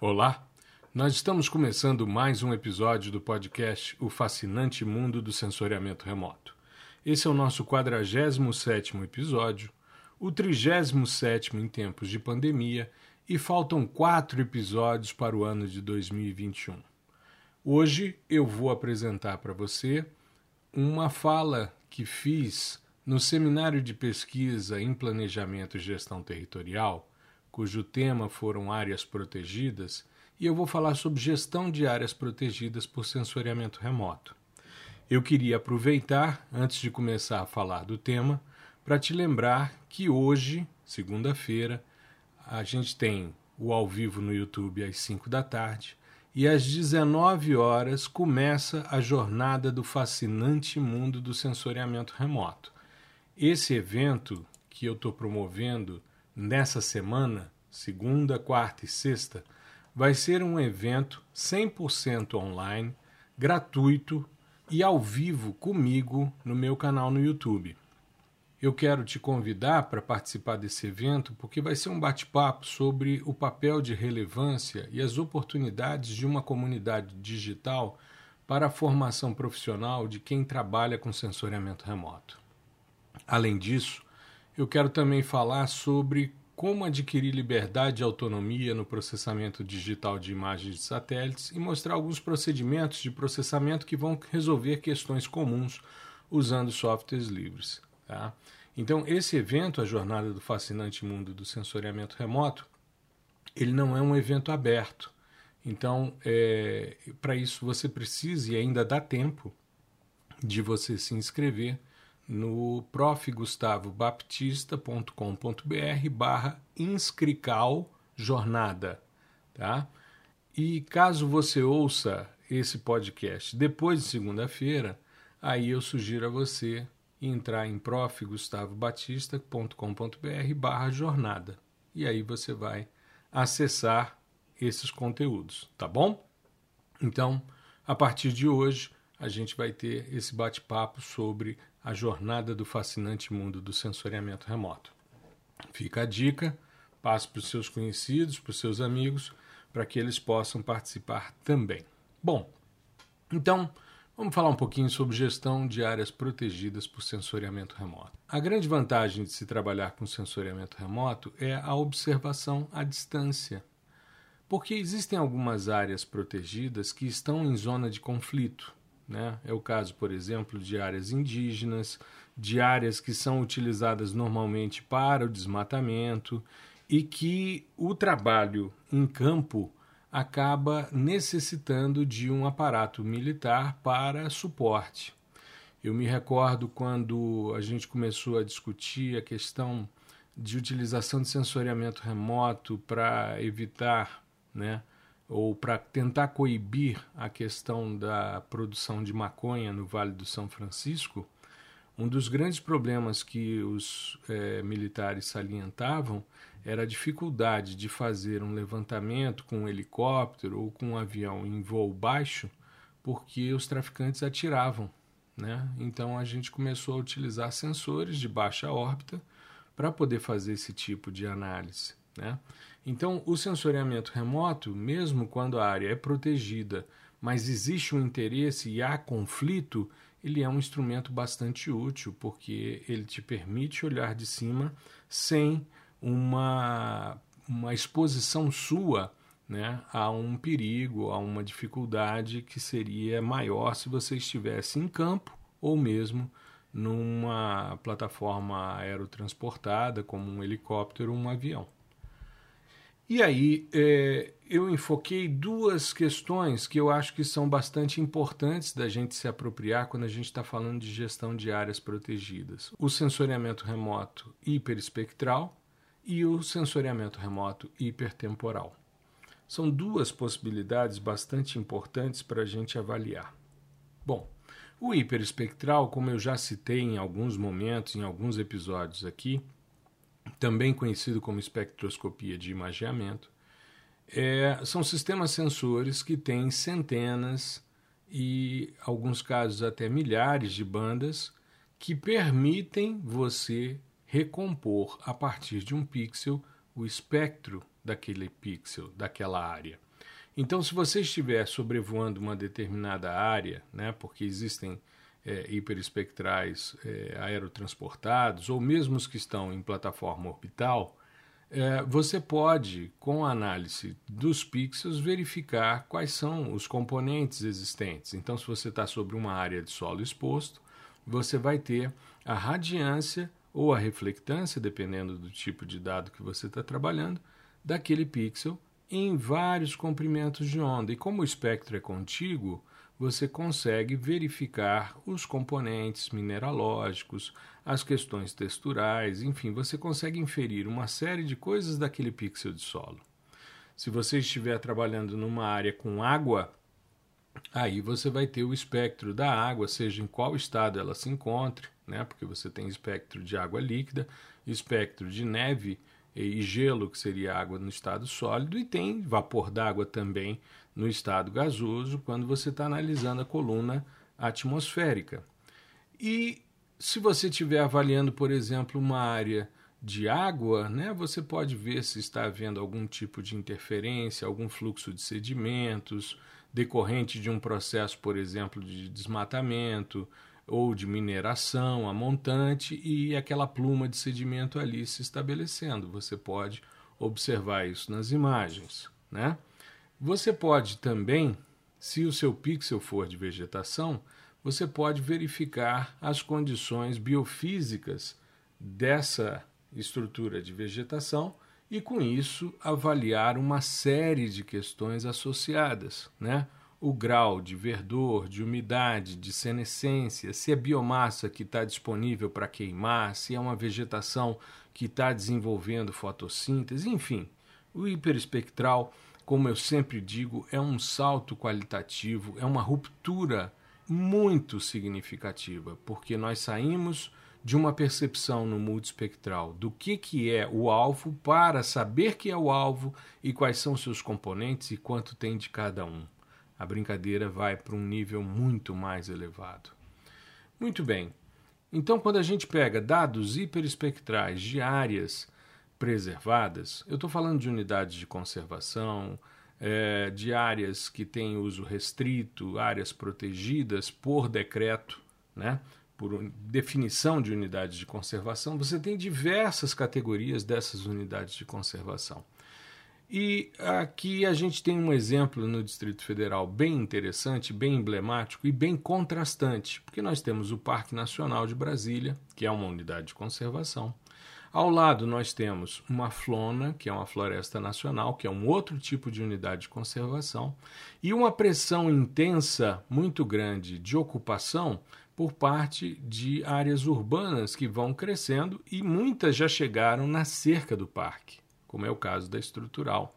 Olá, nós estamos começando mais um episódio do podcast O Fascinante Mundo do Sensoriamento Remoto. Esse é o nosso 47º episódio, o 37º em tempos de pandemia e faltam quatro episódios para o ano de 2021. Hoje eu vou apresentar para você uma fala que fiz no Seminário de Pesquisa em Planejamento e Gestão Territorial, cujo tema foram áreas protegidas, e eu vou falar sobre gestão de áreas protegidas por sensoriamento remoto. Eu queria aproveitar, antes de começar a falar do tema, para te lembrar que hoje, segunda-feira, a gente tem o ao vivo no YouTube às 5 da tarde e às 19 horas começa a jornada do fascinante mundo do sensoriamento remoto. Esse evento que eu estou promovendo nessa semana, segunda, quarta e sexta, vai ser um evento 100% online, gratuito e ao vivo comigo no meu canal no YouTube. Eu quero te convidar para participar desse evento porque vai ser um bate-papo sobre o papel de relevância e as oportunidades de uma comunidade digital para a formação profissional de quem trabalha com sensoriamento remoto. Além disso, eu quero também falar sobre como adquirir liberdade e autonomia no processamento digital de imagens de satélites e mostrar alguns procedimentos de processamento que vão resolver questões comuns usando softwares livres. Tá? Então, esse evento, a Jornada do Fascinante Mundo do Sensoriamento Remoto, ele não é um evento aberto. Então, é, para isso você precisa, e ainda dá tempo, de você se inscrever no profgustavobaptista.com.br barra inscrical jornada, tá? E caso você ouça esse podcast depois de segunda-feira, aí eu sugiro a você entrar em profgustavobatista.com.br barra jornada. E aí você vai acessar esses conteúdos, tá bom? Então, a partir de hoje, a gente vai ter esse bate-papo sobre a jornada do fascinante mundo do sensoriamento remoto. Fica a dica, passe para os seus conhecidos, para os seus amigos, para que eles possam participar também. Bom, então vamos falar um pouquinho sobre gestão de áreas protegidas por sensoriamento remoto. A grande vantagem de se trabalhar com sensoriamento remoto é a observação à distância. Porque existem algumas áreas protegidas que estão em zona de conflito, né? É o caso, por exemplo, de áreas indígenas, de áreas que são utilizadas normalmente para o desmatamento e que o trabalho em campo acaba necessitando de um aparato militar para suporte. Eu me recordo quando a gente começou a discutir a questão de utilização de sensoriamento remoto para evitar né, ou para tentar coibir a questão da produção de maconha no Vale do São Francisco, um dos grandes problemas que os é, militares salientavam era a dificuldade de fazer um levantamento com um helicóptero ou com um avião em voo baixo, porque os traficantes atiravam. Né? Então a gente começou a utilizar sensores de baixa órbita para poder fazer esse tipo de análise. Né? Então, o sensoriamento remoto, mesmo quando a área é protegida, mas existe um interesse e há conflito, ele é um instrumento bastante útil, porque ele te permite olhar de cima sem uma, uma exposição sua né, a um perigo, a uma dificuldade que seria maior se você estivesse em campo ou mesmo numa plataforma aerotransportada, como um helicóptero ou um avião. E aí, é, eu enfoquei duas questões que eu acho que são bastante importantes da gente se apropriar quando a gente está falando de gestão de áreas protegidas: o sensoriamento remoto hiperespectral e o sensoriamento remoto hipertemporal. São duas possibilidades bastante importantes para a gente avaliar. Bom, o hiperespectral, como eu já citei em alguns momentos, em alguns episódios aqui, também conhecido como espectroscopia de imageamento, é, são sistemas sensores que têm centenas e, alguns casos, até milhares de bandas que permitem você recompor a partir de um pixel o espectro daquele pixel, daquela área. Então, se você estiver sobrevoando uma determinada área, né, porque existem é, hiperespectrais é, aerotransportados, ou mesmo os que estão em plataforma orbital, é, você pode, com a análise dos pixels, verificar quais são os componentes existentes. Então, se você está sobre uma área de solo exposto, você vai ter a radiância ou a reflectância, dependendo do tipo de dado que você está trabalhando, daquele pixel em vários comprimentos de onda. E como o espectro é contíguo, você consegue verificar os componentes mineralógicos, as questões texturais, enfim, você consegue inferir uma série de coisas daquele pixel de solo. Se você estiver trabalhando numa área com água, aí você vai ter o espectro da água, seja em qual estado ela se encontre, né? porque você tem espectro de água líquida, espectro de neve e gelo, que seria água no estado sólido, e tem vapor d'água também no estado gasoso, quando você está analisando a coluna atmosférica. E se você estiver avaliando, por exemplo, uma área de água, né, você pode ver se está havendo algum tipo de interferência, algum fluxo de sedimentos decorrente de um processo, por exemplo, de desmatamento, ou de mineração a montante e aquela pluma de sedimento ali se estabelecendo. Você pode observar isso nas imagens. Né? Você pode também, se o seu pixel for de vegetação, você pode verificar as condições biofísicas dessa estrutura de vegetação e, com isso, avaliar uma série de questões associadas, né? o grau de verdor, de umidade, de senescência, se é biomassa que está disponível para queimar, se é uma vegetação que está desenvolvendo fotossíntese, enfim. O hiperespectral, como eu sempre digo, é um salto qualitativo, é uma ruptura muito significativa, porque nós saímos de uma percepção no multiespectral do que, que é o alvo para saber que é o alvo e quais são seus componentes e quanto tem de cada um a brincadeira vai para um nível muito mais elevado. Muito bem. Então, quando a gente pega dados hiperespectrais de áreas preservadas, eu estou falando de unidades de conservação, é, de áreas que têm uso restrito, áreas protegidas por decreto, né? por definição de unidades de conservação, você tem diversas categorias dessas unidades de conservação. E aqui a gente tem um exemplo no Distrito Federal bem interessante, bem emblemático e bem contrastante, porque nós temos o Parque Nacional de Brasília, que é uma unidade de conservação. Ao lado nós temos uma flona, que é uma floresta nacional, que é um outro tipo de unidade de conservação, e uma pressão intensa, muito grande, de ocupação por parte de áreas urbanas que vão crescendo e muitas já chegaram na cerca do parque como é o caso da Estrutural,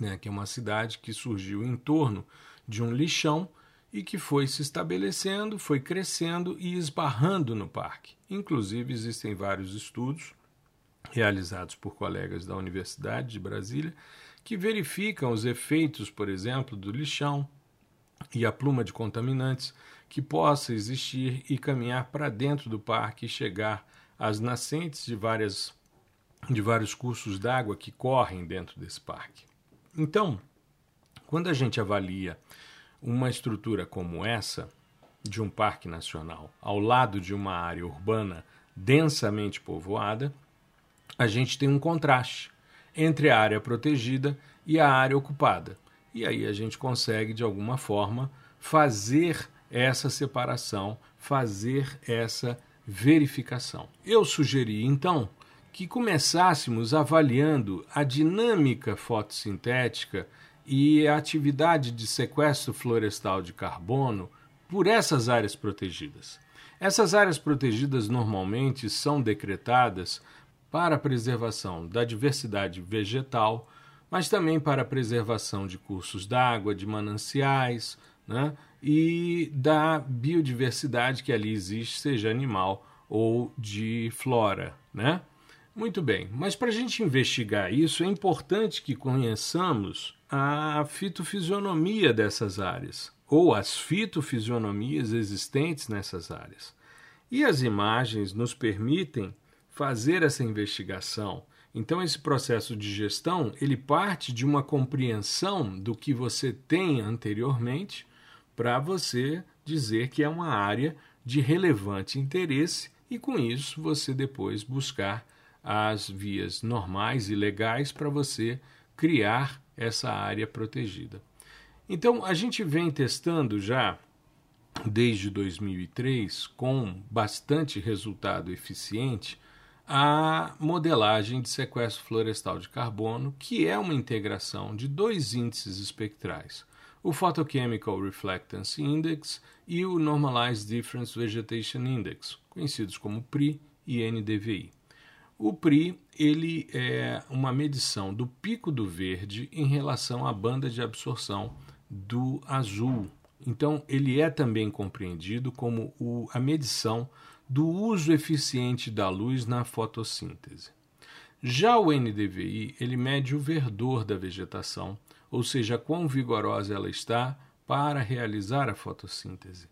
né, que é uma cidade que surgiu em torno de um lixão e que foi se estabelecendo, foi crescendo e esbarrando no parque. Inclusive, existem vários estudos realizados por colegas da Universidade de Brasília que verificam os efeitos, por exemplo, do lixão e a pluma de contaminantes que possa existir e caminhar para dentro do parque e chegar às nascentes de várias de vários cursos d'água que correm dentro desse parque. Então, quando a gente avalia uma estrutura como essa, de um parque nacional, ao lado de uma área urbana densamente povoada, a gente tem um contraste entre a área protegida e a área ocupada. E aí a gente consegue, de alguma forma, fazer essa separação, fazer essa verificação. Eu sugeri, então, que começássemos avaliando a dinâmica fotossintética e a atividade de sequestro florestal de carbono por essas áreas protegidas. Essas áreas protegidas normalmente são decretadas para a preservação da diversidade vegetal, mas também para a preservação de cursos d'água, de mananciais né, e da biodiversidade que ali existe, seja animal ou de flora. Né? Muito bem, mas para a gente investigar isso é importante que conheçamos a fitofisionomia dessas áreas, ou as fitofisionomias existentes nessas áreas. E as imagens nos permitem fazer essa investigação. Então esse processo de gestão, ele parte de uma compreensão do que você tem anteriormente para você dizer que é uma área de relevante interesse e com isso você depois buscar as vias normais e legais para você criar essa área protegida. Então a gente vem testando já desde 2003 com bastante resultado eficiente a modelagem de sequestro florestal de carbono, que é uma integração de dois índices espectrais, o Photochemical Reflectance Index e o Normalized Difference Vegetation Index, conhecidos como PRI e NDVI. O PRI ele é uma medição do pico do verde em relação à banda de absorção do azul. Então, ele é também compreendido como o, a medição do uso eficiente da luz na fotossíntese. Já o NDVI, ele mede o verdor da vegetação, ou seja, quão vigorosa ela está para realizar a fotossíntese.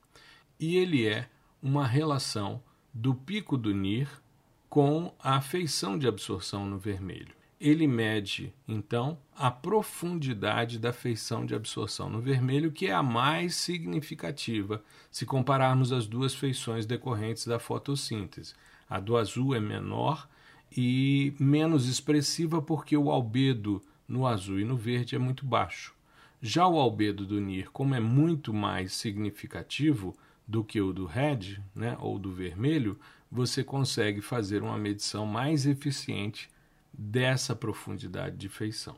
E ele é uma relação do pico do NIR com a feição de absorção no vermelho. Ele mede, então, a profundidade da feição de absorção no vermelho, que é a mais significativa se compararmos as duas feições decorrentes da fotossíntese. A do azul é menor e menos expressiva porque o albedo no azul e no verde é muito baixo. Já o albedo do NIR, como é muito mais significativo do que o do red, né, ou do vermelho, você consegue fazer uma medição mais eficiente dessa profundidade de feição.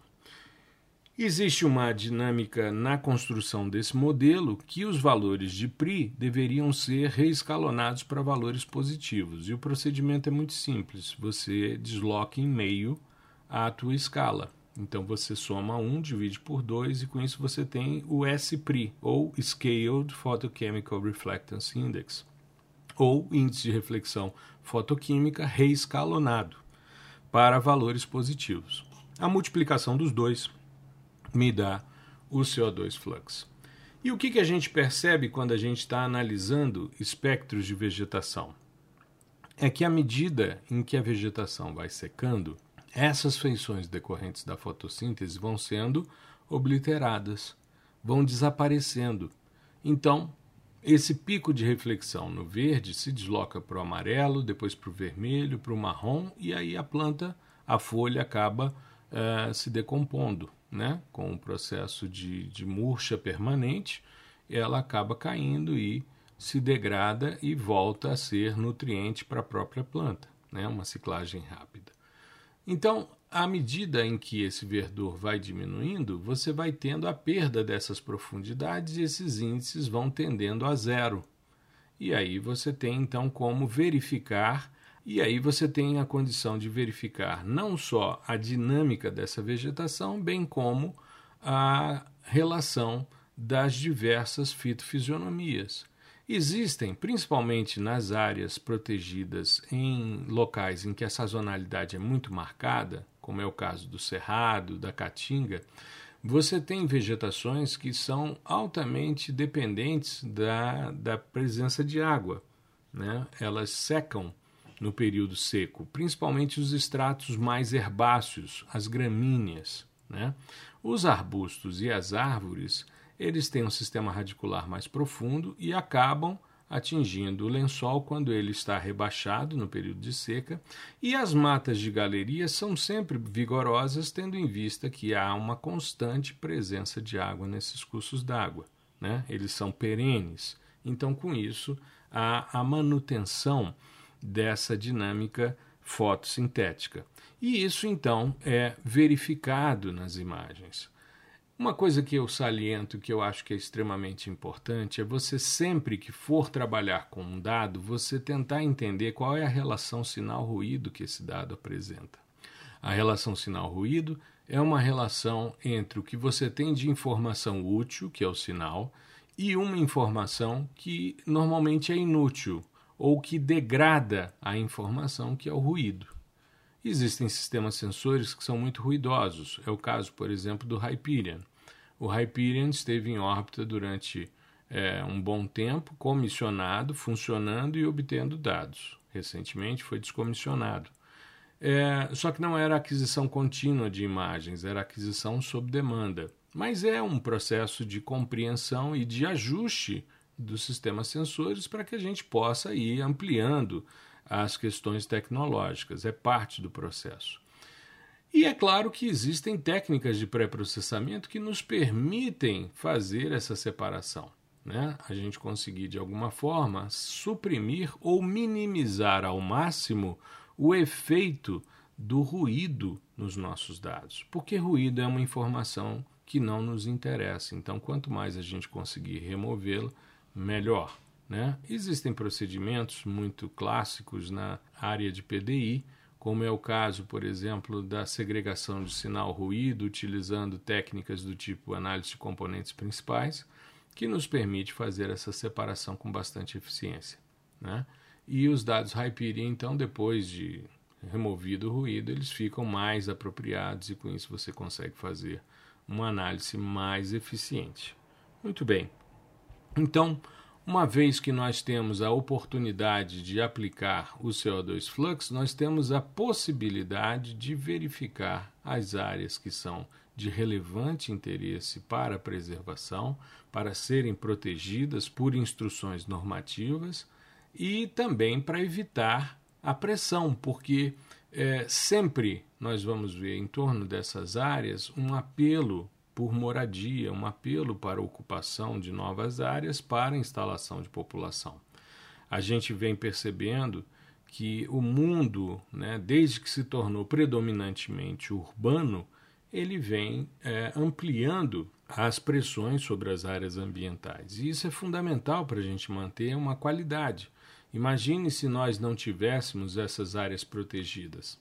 Existe uma dinâmica na construção desse modelo que os valores de PRI deveriam ser reescalonados para valores positivos. E o procedimento é muito simples. Você desloca em meio a tua escala. Então você soma 1, divide por 2 e com isso você tem o SPRI, ou Scaled Photochemical Reflectance Index, ou índice de reflexão fotoquímica reescalonado para valores positivos. A multiplicação dos dois me dá o CO2 flux. E o que, que a gente percebe quando a gente está analisando espectros de vegetação? É que à medida em que a vegetação vai secando, essas feições decorrentes da fotossíntese vão sendo obliteradas, vão desaparecendo. Então, esse pico de reflexão no verde se desloca para o amarelo, depois para o vermelho, para o marrom, e aí a planta, a folha acaba uh, se decompondo né, com o processo de, de murcha permanente, ela acaba caindo e se degrada e volta a ser nutriente para a própria planta, né, uma ciclagem rápida. Então, à medida em que esse verdor vai diminuindo, você vai tendo a perda dessas profundidades e esses índices vão tendendo a zero. E aí você tem então como verificar e aí você tem a condição de verificar não só a dinâmica dessa vegetação, bem como a relação das diversas fitofisionomias. Existem, principalmente nas áreas protegidas em locais em que a sazonalidade é muito marcada, como é o caso do Cerrado, da Caatinga, você tem vegetações que são altamente dependentes da, da presença de água. Né? Elas secam no período seco, principalmente os estratos mais herbáceos, as gramíneas. Né? Os arbustos e as árvores, eles têm um sistema radicular mais profundo e acabam atingindo o lençol quando ele está rebaixado no período de seca, e as matas de galeria são sempre vigorosas, tendo em vista que há uma constante presença de água nesses cursos d'água. Né? Eles são perenes, então, com isso, há a manutenção dessa dinâmica fotossintética. E isso então é verificado nas imagens. Uma coisa que eu saliento, que eu acho que é extremamente importante, é você sempre que for trabalhar com um dado, você tentar entender qual é a relação sinal-ruído que esse dado apresenta. A relação sinal-ruído é uma relação entre o que você tem de informação útil, que é o sinal, e uma informação que normalmente é inútil, ou que degrada a informação, que é o ruído. Existem sistemas sensores que são muito ruidosos. É o caso, por exemplo, do Hyperion. O Hyperion esteve em órbita durante é, um bom tempo, comissionado, funcionando e obtendo dados. Recentemente foi descomissionado. É, só que não era aquisição contínua de imagens, era aquisição sob demanda. Mas é um processo de compreensão e de ajuste dos sistemas sensores para que a gente possa ir ampliando as questões tecnológicas. É parte do processo. E é claro que existem técnicas de pré-processamento que nos permitem fazer essa separação. Né? A gente conseguir, de alguma forma, suprimir ou minimizar ao máximo o efeito do ruído nos nossos dados. Porque ruído é uma informação que não nos interessa. Então, quanto mais a gente conseguir removê-lo, melhor. Né? Existem procedimentos muito clássicos na área de PDI, como é o caso, por exemplo, da segregação de sinal ruído, utilizando técnicas do tipo análise de componentes principais, que nos permite fazer essa separação com bastante eficiência. Né? E os dados Hyperion, então, depois de removido o ruído, eles ficam mais apropriados e com isso você consegue fazer uma análise mais eficiente. Muito bem. Então, uma vez que nós temos a oportunidade de aplicar o CO2 flux, nós temos a possibilidade de verificar as áreas que são de relevante interesse para a preservação, para serem protegidas por instruções normativas e também para evitar a pressão, porque é, sempre nós vamos ver em torno dessas áreas um apelo por moradia, um apelo para ocupação de novas áreas para instalação de população. A gente vem percebendo que o mundo, né, desde que se tornou predominantemente urbano, ele vem é, ampliando as pressões sobre as áreas ambientais. E isso é fundamental para a gente manter uma qualidade. Imagine se nós não tivéssemos essas áreas protegidas.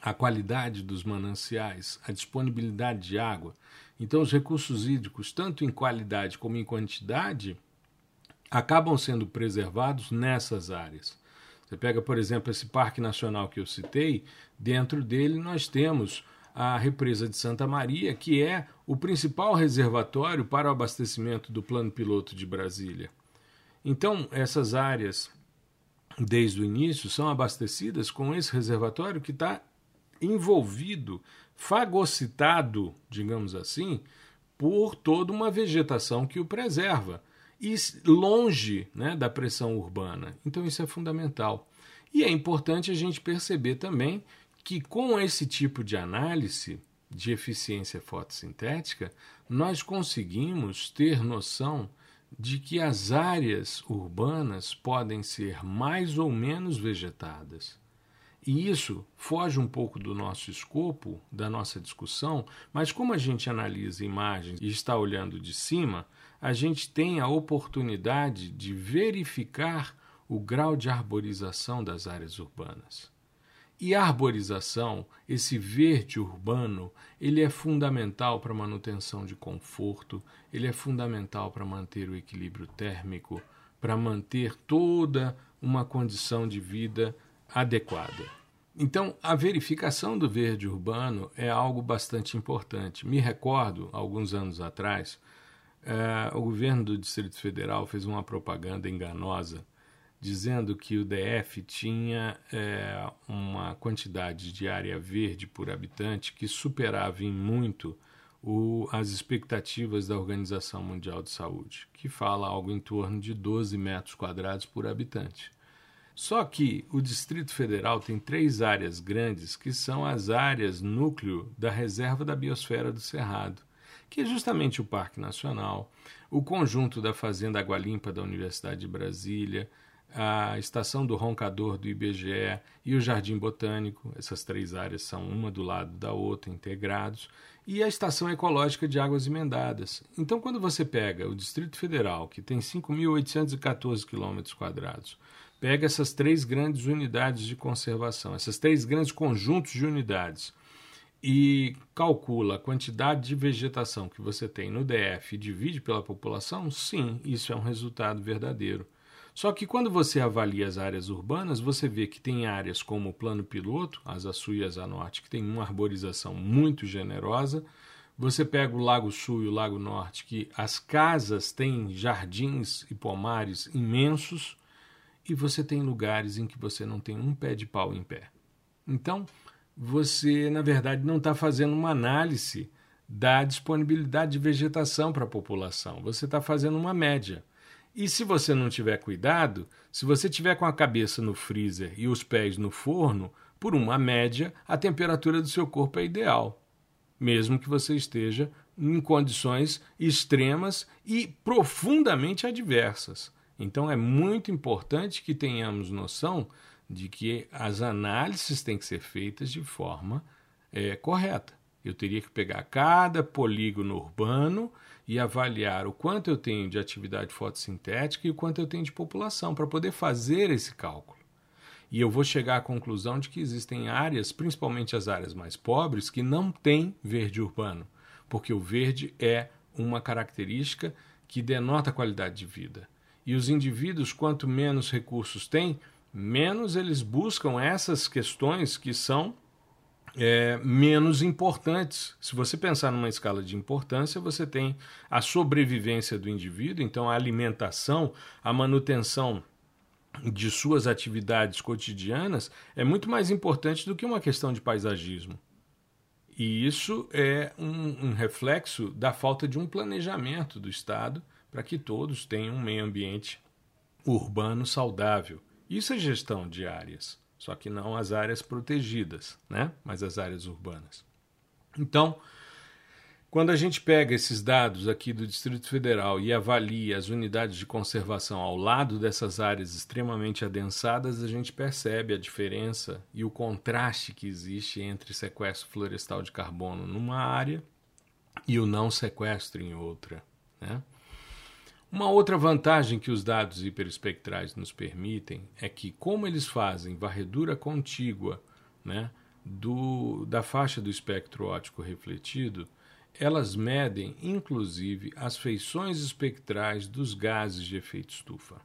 A qualidade dos mananciais, a disponibilidade de água, então, os recursos hídricos, tanto em qualidade como em quantidade, acabam sendo preservados nessas áreas. Você pega, por exemplo, esse Parque Nacional que eu citei, dentro dele nós temos a represa de Santa Maria, que é o principal reservatório para o abastecimento do plano piloto de Brasília. Então, essas áreas, desde o início, são abastecidas com esse reservatório que está envolvido, fagocitado, digamos assim, por toda uma vegetação que o preserva e longe né, da pressão urbana. Então isso é fundamental. E é importante a gente perceber também que com esse tipo de análise de eficiência fotossintética, nós conseguimos ter noção de que as áreas urbanas podem ser mais ou menos vegetadas. E isso foge um pouco do nosso escopo, da nossa discussão, mas como a gente analisa imagens e está olhando de cima, a gente tem a oportunidade de verificar o grau de arborização das áreas urbanas. E a arborização, esse verde urbano, ele é fundamental para a manutenção de conforto, ele é fundamental para manter o equilíbrio térmico, para manter toda uma condição de vida adequada. Então, a verificação do verde urbano é algo bastante importante. Me recordo, alguns anos atrás, eh, o governo do Distrito Federal fez uma propaganda enganosa dizendo que o DF tinha eh, uma quantidade de área verde por habitante que superava em muito o, as expectativas da Organização Mundial de Saúde, que fala algo em torno de 12 metros quadrados por habitante. Só que o Distrito Federal tem três áreas grandes que são as áreas núcleo da Reserva da Biosfera do Cerrado, que é justamente o Parque Nacional, o conjunto da Fazenda Água Limpa da Universidade de Brasília, a estação do Roncador do IBGE e o Jardim Botânico. Essas três áreas são uma do lado da outra, integrados, e a Estação Ecológica de Águas Emendadas. Então, quando você pega o Distrito Federal, que tem 5.814 quilômetros quadrados, pega essas três grandes unidades de conservação, esses três grandes conjuntos de unidades, e calcula a quantidade de vegetação que você tem no DF e divide pela população, sim, isso é um resultado verdadeiro. Só que quando você avalia as áreas urbanas, você vê que tem áreas como o plano piloto, Asa Sul e Norte, que tem uma arborização muito generosa. Você pega o Lago Sul e o Lago Norte, que as casas têm jardins e pomares imensos e você tem lugares em que você não tem um pé de pau em pé. Então, você, na verdade, não está fazendo uma análise da disponibilidade de vegetação para a população. Você está fazendo uma média. E se você não tiver cuidado, se você tiver com a cabeça no freezer e os pés no forno, por uma média, a temperatura do seu corpo é ideal, mesmo que você esteja em condições extremas e profundamente adversas. Então é muito importante que tenhamos noção de que as análises têm que ser feitas de forma é, correta. Eu teria que pegar cada polígono urbano e avaliar o quanto eu tenho de atividade fotossintética e o quanto eu tenho de população para poder fazer esse cálculo. E eu vou chegar à conclusão de que existem áreas, principalmente as áreas mais pobres, que não têm verde urbano, porque o verde é uma característica que denota qualidade de vida. E os indivíduos, quanto menos recursos têm, menos eles buscam essas questões que são é, menos importantes. Se você pensar numa escala de importância, você tem a sobrevivência do indivíduo, então a alimentação, a manutenção de suas atividades cotidianas é muito mais importante do que uma questão de paisagismo. E isso é um, um reflexo da falta de um planejamento do Estado para que todos tenham um meio ambiente urbano saudável. Isso é gestão de áreas só que não as áreas protegidas, né? mas as áreas urbanas. Então, quando a gente pega esses dados aqui do Distrito Federal e avalia as unidades de conservação ao lado dessas áreas extremamente adensadas, a gente percebe a diferença e o contraste que existe entre sequestro florestal de carbono numa área e o não sequestro em outra. Né? Uma outra vantagem que os dados hiperespectrais nos permitem é que, como eles fazem varredura contígua né, do, da faixa do espectro óptico refletido, elas medem inclusive as feições espectrais dos gases de efeito estufa.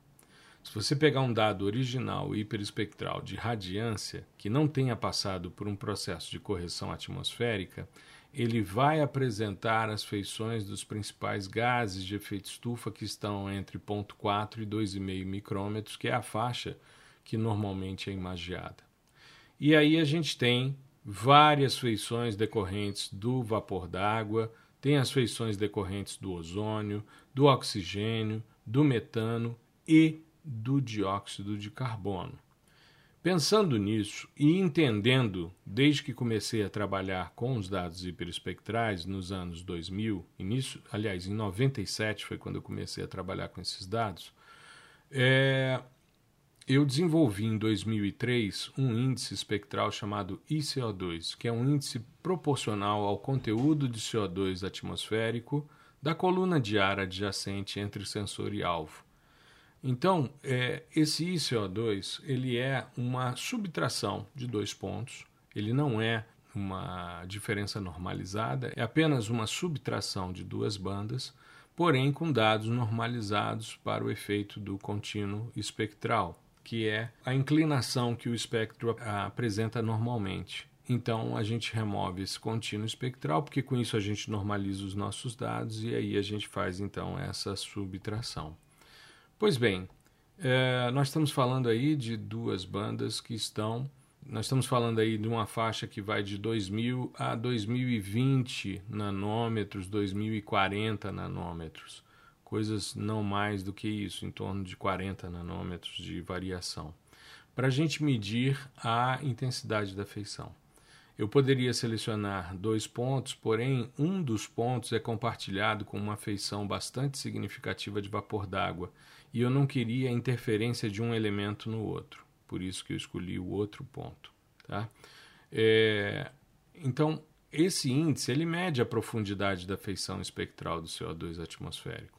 Se você pegar um dado original hiperespectral de radiância que não tenha passado por um processo de correção atmosférica, ele vai apresentar as feições dos principais gases de efeito estufa que estão entre 0,4 e 2,5 micrômetros, que é a faixa que normalmente é imagiada. E aí a gente tem várias feições decorrentes do vapor d'água, tem as feições decorrentes do ozônio, do oxigênio, do metano e do dióxido de carbono. Pensando nisso e entendendo, desde que comecei a trabalhar com os dados hiperespectrais nos anos 2000, início, aliás, em 97 foi quando eu comecei a trabalhar com esses dados, é, eu desenvolvi em 2003 um índice espectral chamado ICO2, que é um índice proporcional ao conteúdo de CO2 atmosférico da coluna de ar adjacente entre sensor e alvo. Então, é, esse ICO2 ele é uma subtração de dois pontos, ele não é uma diferença normalizada, é apenas uma subtração de duas bandas, porém com dados normalizados para o efeito do contínuo espectral, que é a inclinação que o espectro apresenta normalmente. Então a gente remove esse contínuo espectral, porque com isso a gente normaliza os nossos dados e aí a gente faz então essa subtração. Pois bem, é, nós estamos falando aí de duas bandas que estão. Nós estamos falando aí de uma faixa que vai de 2000 a 2020 nanômetros, 2040 nanômetros. Coisas não mais do que isso, em torno de 40 nanômetros de variação. Para a gente medir a intensidade da feição. Eu poderia selecionar dois pontos, porém, um dos pontos é compartilhado com uma feição bastante significativa de vapor d'água e eu não queria a interferência de um elemento no outro. Por isso que eu escolhi o outro ponto. Tá? É, então, esse índice ele mede a profundidade da feição espectral do CO2 atmosférico.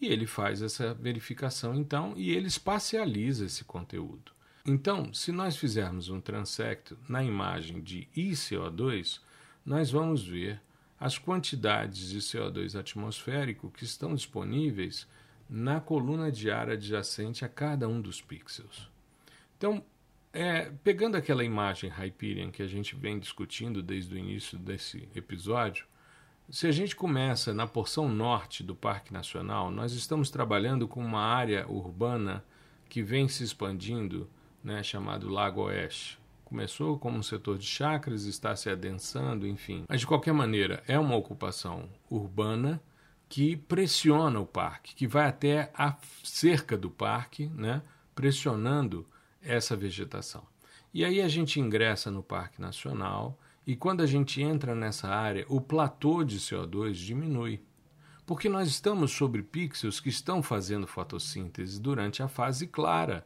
E ele faz essa verificação, então, e ele espacializa esse conteúdo. Então, se nós fizermos um transecto na imagem de ICO2, nós vamos ver as quantidades de CO2 atmosférico que estão disponíveis na coluna de ar adjacente a cada um dos pixels. Então, é, pegando aquela imagem Hyperion que a gente vem discutindo desde o início desse episódio, se a gente começa na porção norte do Parque Nacional, nós estamos trabalhando com uma área urbana que vem se expandindo né, chamado Lago Oeste, Começou como um setor de chacras, está se adensando, enfim. Mas de qualquer maneira, é uma ocupação urbana que pressiona o parque, que vai até a cerca do parque, né, pressionando essa vegetação. E aí a gente ingressa no Parque Nacional e quando a gente entra nessa área, o platô de CO2 diminui. Porque nós estamos sobre pixels que estão fazendo fotossíntese durante a fase clara.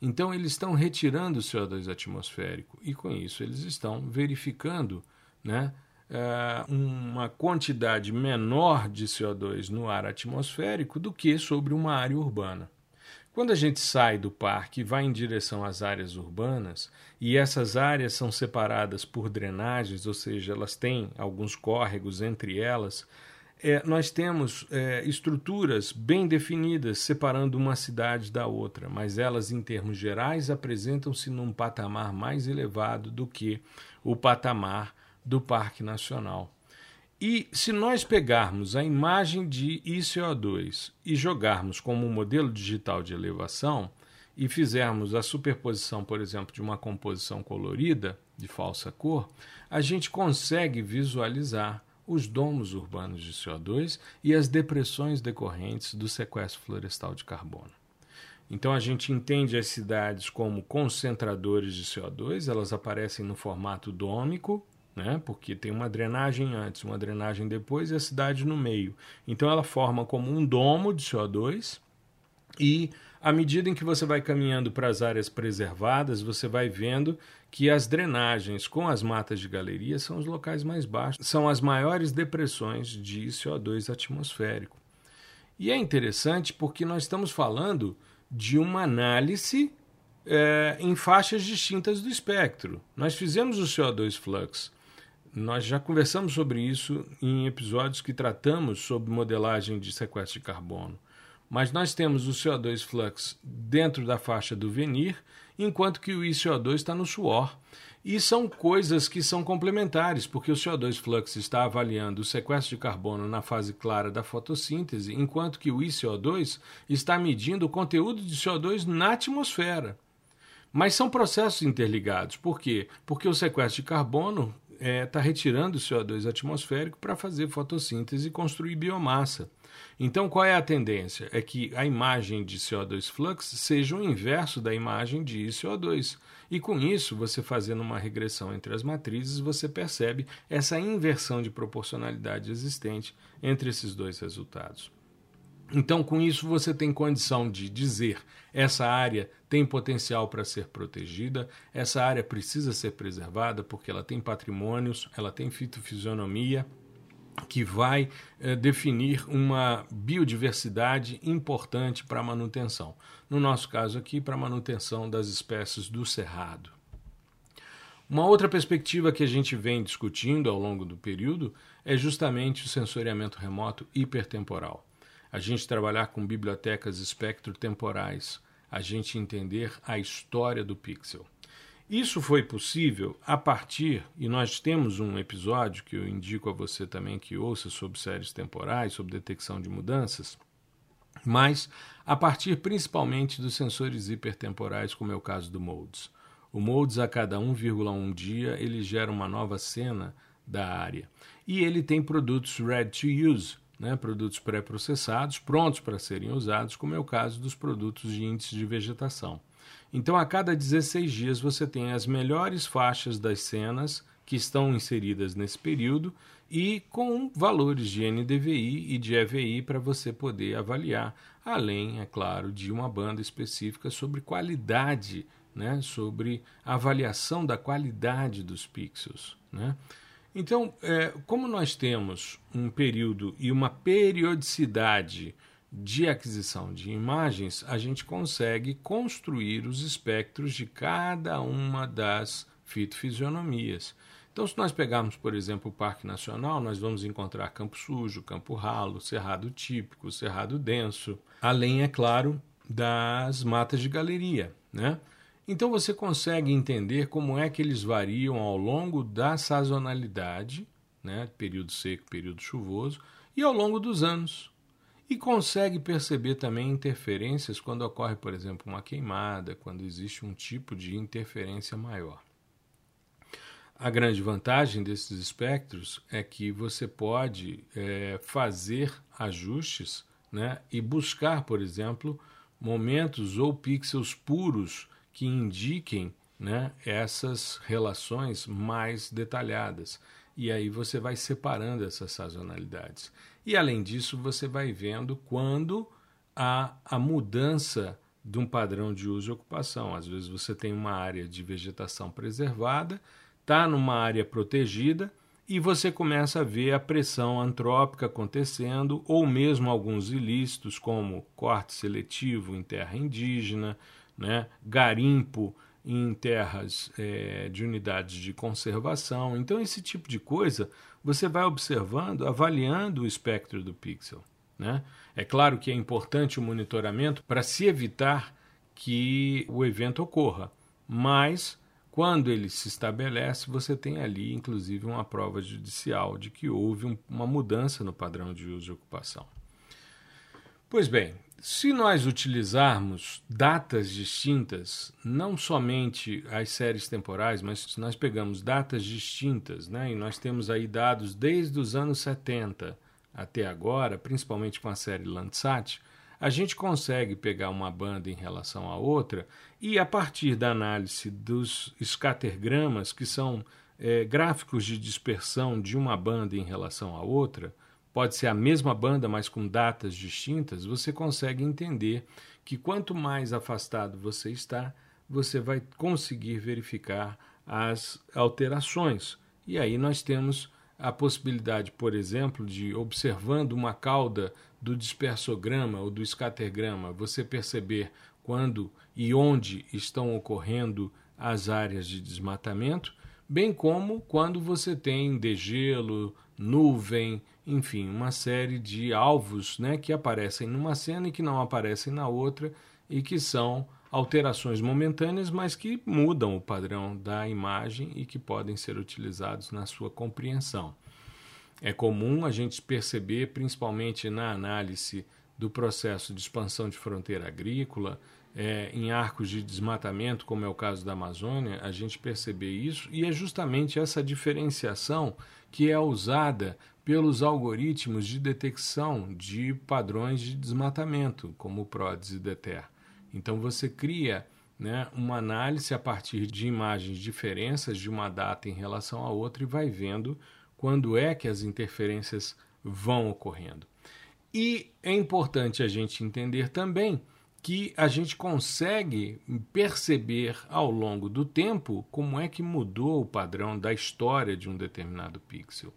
Então eles estão retirando o CO2 atmosférico e com isso eles estão verificando né, uma quantidade menor de CO2 no ar atmosférico do que sobre uma área urbana. Quando a gente sai do parque e vai em direção às áreas urbanas, e essas áreas são separadas por drenagens, ou seja, elas têm alguns córregos entre elas, é, nós temos é, estruturas bem definidas separando uma cidade da outra, mas elas, em termos gerais, apresentam-se num patamar mais elevado do que o patamar do Parque Nacional. E se nós pegarmos a imagem de ICO2 e jogarmos como um modelo digital de elevação e fizermos a superposição, por exemplo, de uma composição colorida de falsa cor, a gente consegue visualizar os domos urbanos de CO2 e as depressões decorrentes do sequestro florestal de carbono. Então a gente entende as cidades como concentradores de CO2, elas aparecem no formato dômico, né? porque tem uma drenagem antes, uma drenagem depois e a cidade no meio. Então ela forma como um domo de CO2 e à medida em que você vai caminhando para as áreas preservadas, você vai vendo que as drenagens com as matas de galeria são os locais mais baixos, são as maiores depressões de CO2 atmosférico. E é interessante porque nós estamos falando de uma análise é, em faixas distintas do espectro. Nós fizemos o CO2 flux nós já conversamos sobre isso em episódios que tratamos sobre modelagem de sequestro de carbono. Mas nós temos o CO2 flux dentro da faixa do venir, enquanto que o ICO2 está no suor. E são coisas que são complementares, porque o CO2 flux está avaliando o sequestro de carbono na fase clara da fotossíntese, enquanto que o ICO2 está medindo o conteúdo de CO2 na atmosfera. Mas são processos interligados. Por quê? Porque o sequestro de carbono está é, tá retirando o CO2 atmosférico para fazer fotossíntese e construir biomassa. Então, qual é a tendência? É que a imagem de CO2 flux seja o inverso da imagem de CO2. E com isso, você fazendo uma regressão entre as matrizes, você percebe essa inversão de proporcionalidade existente entre esses dois resultados. Então, com isso, você tem condição de dizer essa área tem potencial para ser protegida, essa área precisa ser preservada porque ela tem patrimônios, ela tem fitofisionomia que vai eh, definir uma biodiversidade importante para a manutenção. No nosso caso aqui, para a manutenção das espécies do cerrado. Uma outra perspectiva que a gente vem discutindo ao longo do período é justamente o sensoriamento remoto hipertemporal a gente trabalhar com bibliotecas espectro-temporais, a gente entender a história do pixel. Isso foi possível a partir, e nós temos um episódio que eu indico a você também que ouça sobre séries temporais, sobre detecção de mudanças, mas a partir principalmente dos sensores hipertemporais, como é o caso do MODES. O MODES, a cada 1,1 dia, ele gera uma nova cena da área. E ele tem produtos ready to use, né, produtos pré-processados, prontos para serem usados, como é o caso dos produtos de índice de vegetação. Então, a cada 16 dias, você tem as melhores faixas das cenas que estão inseridas nesse período e com valores de NDVI e de EVI para você poder avaliar, além, é claro, de uma banda específica sobre qualidade, né, sobre avaliação da qualidade dos pixels. Né? Então, é, como nós temos um período e uma periodicidade de aquisição de imagens, a gente consegue construir os espectros de cada uma das fitofisionomias. Então, se nós pegarmos, por exemplo, o Parque Nacional, nós vamos encontrar campo sujo, campo ralo, cerrado típico, cerrado denso, além, é claro, das matas de galeria, né? Então você consegue entender como é que eles variam ao longo da sazonalidade, né, período seco, período chuvoso, e ao longo dos anos. E consegue perceber também interferências quando ocorre, por exemplo, uma queimada, quando existe um tipo de interferência maior. A grande vantagem desses espectros é que você pode é, fazer ajustes né, e buscar, por exemplo, momentos ou pixels puros que indiquem né, essas relações mais detalhadas. E aí você vai separando essas sazonalidades. E além disso, você vai vendo quando há a mudança de um padrão de uso e ocupação. Às vezes você tem uma área de vegetação preservada, está numa área protegida e você começa a ver a pressão antrópica acontecendo, ou mesmo alguns ilícitos, como corte seletivo em terra indígena, né, garimpo em terras é, de unidades de conservação. Então, esse tipo de coisa você vai observando, avaliando o espectro do pixel. Né? É claro que é importante o monitoramento para se evitar que o evento ocorra, mas quando ele se estabelece, você tem ali, inclusive, uma prova judicial de que houve um, uma mudança no padrão de uso e ocupação. Pois bem, se nós utilizarmos datas distintas, não somente as séries temporais, mas se nós pegamos datas distintas, né, e nós temos aí dados desde os anos 70 até agora, principalmente com a série Landsat, a gente consegue pegar uma banda em relação à outra e, a partir da análise dos scattergramas, que são é, gráficos de dispersão de uma banda em relação à outra, pode ser a mesma banda, mas com datas distintas, você consegue entender que quanto mais afastado você está, você vai conseguir verificar as alterações. E aí nós temos a possibilidade, por exemplo, de observando uma cauda do dispersograma ou do escatergrama, você perceber quando e onde estão ocorrendo as áreas de desmatamento, bem como quando você tem degelo, nuvem, enfim, uma série de alvos né, que aparecem numa cena e que não aparecem na outra e que são alterações momentâneas, mas que mudam o padrão da imagem e que podem ser utilizados na sua compreensão. É comum a gente perceber, principalmente na análise do processo de expansão de fronteira agrícola, é, em arcos de desmatamento, como é o caso da Amazônia, a gente perceber isso, e é justamente essa diferenciação que é usada pelos algoritmos de detecção de padrões de desmatamento, como o PRODES e DETER. Então você cria né, uma análise a partir de imagens diferenças de uma data em relação a outra e vai vendo quando é que as interferências vão ocorrendo. E é importante a gente entender também que a gente consegue perceber ao longo do tempo como é que mudou o padrão da história de um determinado pixel.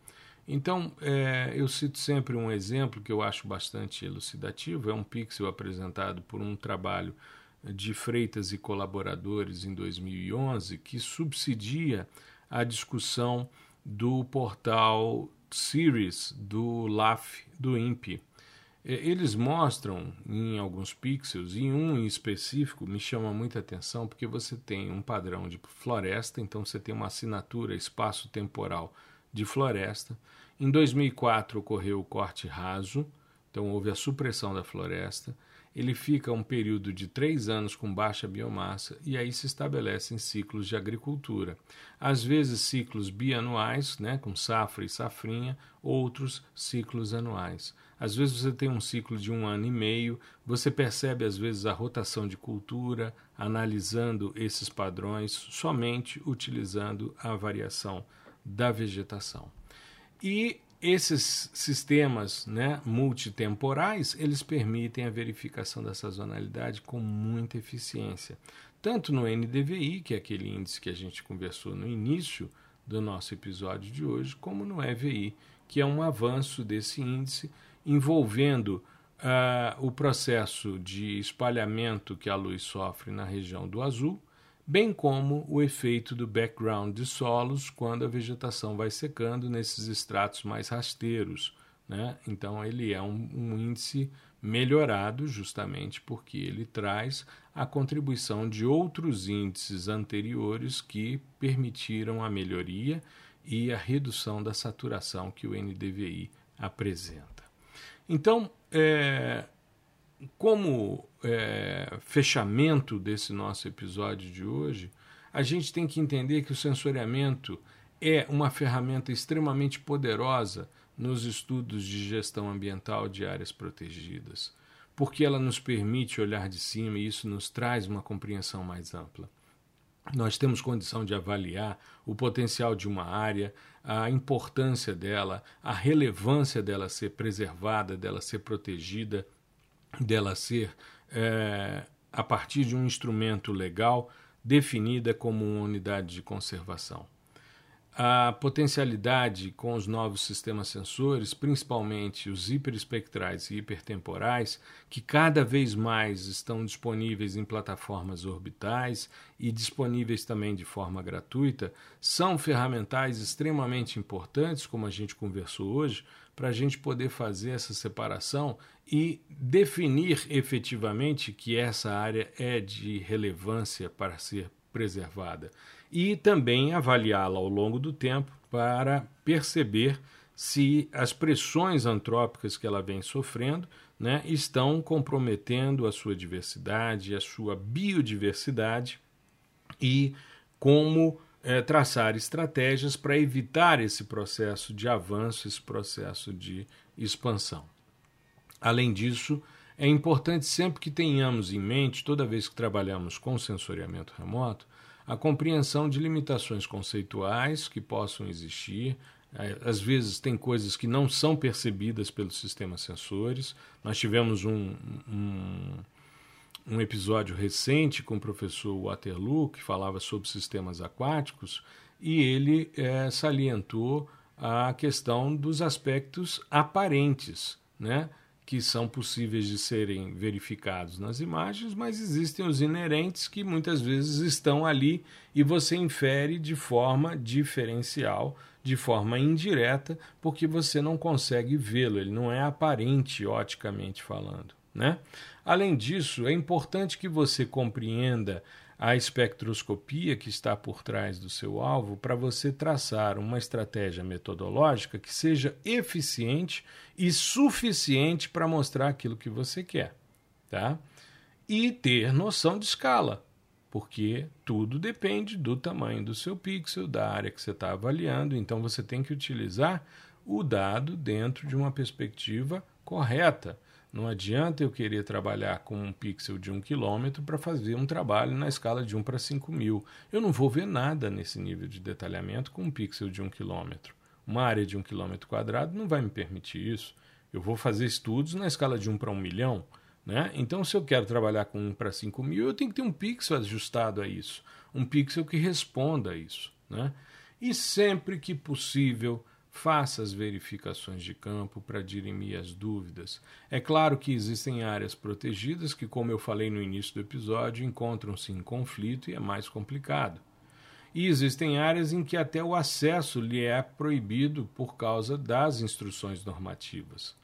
Então, é, eu cito sempre um exemplo que eu acho bastante elucidativo: é um pixel apresentado por um trabalho de Freitas e colaboradores em 2011 que subsidia a discussão do portal Series do LAF do INPE. É, eles mostram em alguns pixels, e um em específico me chama muita atenção porque você tem um padrão de floresta, então você tem uma assinatura espaço-temporal de floresta. Em 2004 ocorreu o corte raso, então houve a supressão da floresta. Ele fica um período de três anos com baixa biomassa e aí se estabelecem ciclos de agricultura. Às vezes ciclos bianuais, né, com safra e safrinha, outros ciclos anuais. Às vezes você tem um ciclo de um ano e meio, você percebe às vezes a rotação de cultura, analisando esses padrões somente utilizando a variação da vegetação. E esses sistemas né, multitemporais, eles permitem a verificação da sazonalidade com muita eficiência. Tanto no NDVI, que é aquele índice que a gente conversou no início do nosso episódio de hoje, como no EVI, que é um avanço desse índice envolvendo uh, o processo de espalhamento que a luz sofre na região do azul, bem como o efeito do background de solos quando a vegetação vai secando nesses estratos mais rasteiros. Né? Então, ele é um, um índice melhorado justamente porque ele traz a contribuição de outros índices anteriores que permitiram a melhoria e a redução da saturação que o NDVI apresenta. Então, é, como é, fechamento desse nosso episódio de hoje, a gente tem que entender que o sensoriamento é uma ferramenta extremamente poderosa nos estudos de gestão ambiental de áreas protegidas, porque ela nos permite olhar de cima e isso nos traz uma compreensão mais ampla. Nós temos condição de avaliar o potencial de uma área, a importância dela, a relevância dela ser preservada, dela ser protegida, dela ser, é, a partir de um instrumento legal, definida como uma unidade de conservação a potencialidade com os novos sistemas sensores, principalmente os hiperespectrais e hipertemporais, que cada vez mais estão disponíveis em plataformas orbitais e disponíveis também de forma gratuita, são ferramentais extremamente importantes, como a gente conversou hoje, para a gente poder fazer essa separação e definir efetivamente que essa área é de relevância para ser preservada e também avaliá-la ao longo do tempo para perceber se as pressões antrópicas que ela vem sofrendo né, estão comprometendo a sua diversidade, a sua biodiversidade e como é, traçar estratégias para evitar esse processo de avanço, esse processo de expansão. Além disso, é importante sempre que tenhamos em mente, toda vez que trabalhamos com sensoriamento remoto, a compreensão de limitações conceituais que possam existir. É, às vezes, tem coisas que não são percebidas pelos sistemas sensores. Nós tivemos um, um, um episódio recente com o professor Waterloo, que falava sobre sistemas aquáticos, e ele é, salientou a questão dos aspectos aparentes, né? Que são possíveis de serem verificados nas imagens, mas existem os inerentes que muitas vezes estão ali e você infere de forma diferencial, de forma indireta, porque você não consegue vê-lo, ele não é aparente oticamente falando. Né? Além disso, é importante que você compreenda a espectroscopia que está por trás do seu alvo para você traçar uma estratégia metodológica que seja eficiente e suficiente para mostrar aquilo que você quer, tá? E ter noção de escala, porque tudo depende do tamanho do seu pixel, da área que você está avaliando, então você tem que utilizar o dado dentro de uma perspectiva correta. Não adianta eu querer trabalhar com um pixel de um quilômetro para fazer um trabalho na escala de 1 para 5 mil. Eu não vou ver nada nesse nível de detalhamento com um pixel de um quilômetro. Uma área de um quilômetro quadrado não vai me permitir isso. Eu vou fazer estudos na escala de 1 para 1 milhão. Né? Então, se eu quero trabalhar com 1 para 5 mil, eu tenho que ter um pixel ajustado a isso. Um pixel que responda a isso. Né? E sempre que possível, faça as verificações de campo para dirimir as dúvidas. É claro que existem áreas protegidas que, como eu falei no início do episódio, encontram-se em conflito e é mais complicado. E existem áreas em que até o acesso lhe é proibido por causa das instruções normativas.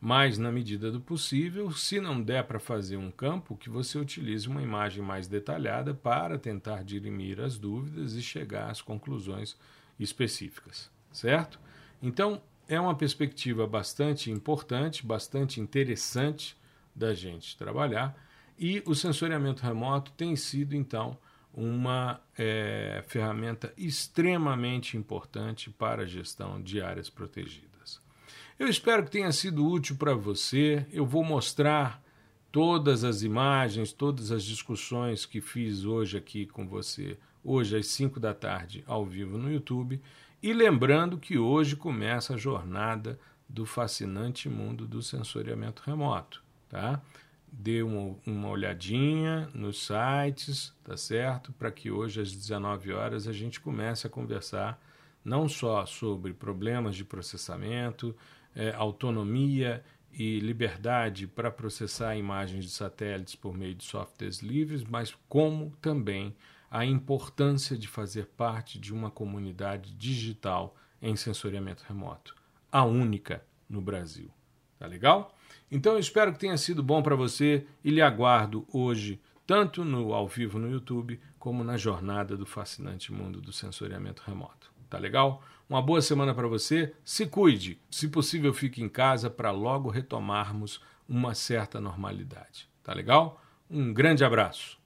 Mas, na medida do possível, se não der para fazer um campo, que você utilize uma imagem mais detalhada para tentar dirimir as dúvidas e chegar às conclusões específicas, certo? Então, é uma perspectiva bastante importante, bastante interessante da gente trabalhar, e o sensoriamento remoto tem sido, então, uma é, ferramenta extremamente importante para a gestão de áreas protegidas. Eu espero que tenha sido útil para você. Eu vou mostrar todas as imagens, todas as discussões que fiz hoje aqui com você, hoje às 5 da tarde, ao vivo no YouTube. E lembrando que hoje começa a jornada do fascinante mundo do sensoriamento remoto, tá? Dê uma, uma olhadinha nos sites, tá certo? Para que hoje às 19 horas a gente comece a conversar não só sobre problemas de processamento, é, autonomia e liberdade para processar imagens de satélites por meio de softwares livres, mas como também a importância de fazer parte de uma comunidade digital em sensoriamento remoto, a única no Brasil. Tá legal? Então eu espero que tenha sido bom para você e lhe aguardo hoje, tanto no ao vivo no YouTube, como na jornada do fascinante mundo do sensoriamento remoto. Tá legal? Uma boa semana para você. Se cuide. Se possível, fique em casa para logo retomarmos uma certa normalidade. Tá legal? Um grande abraço.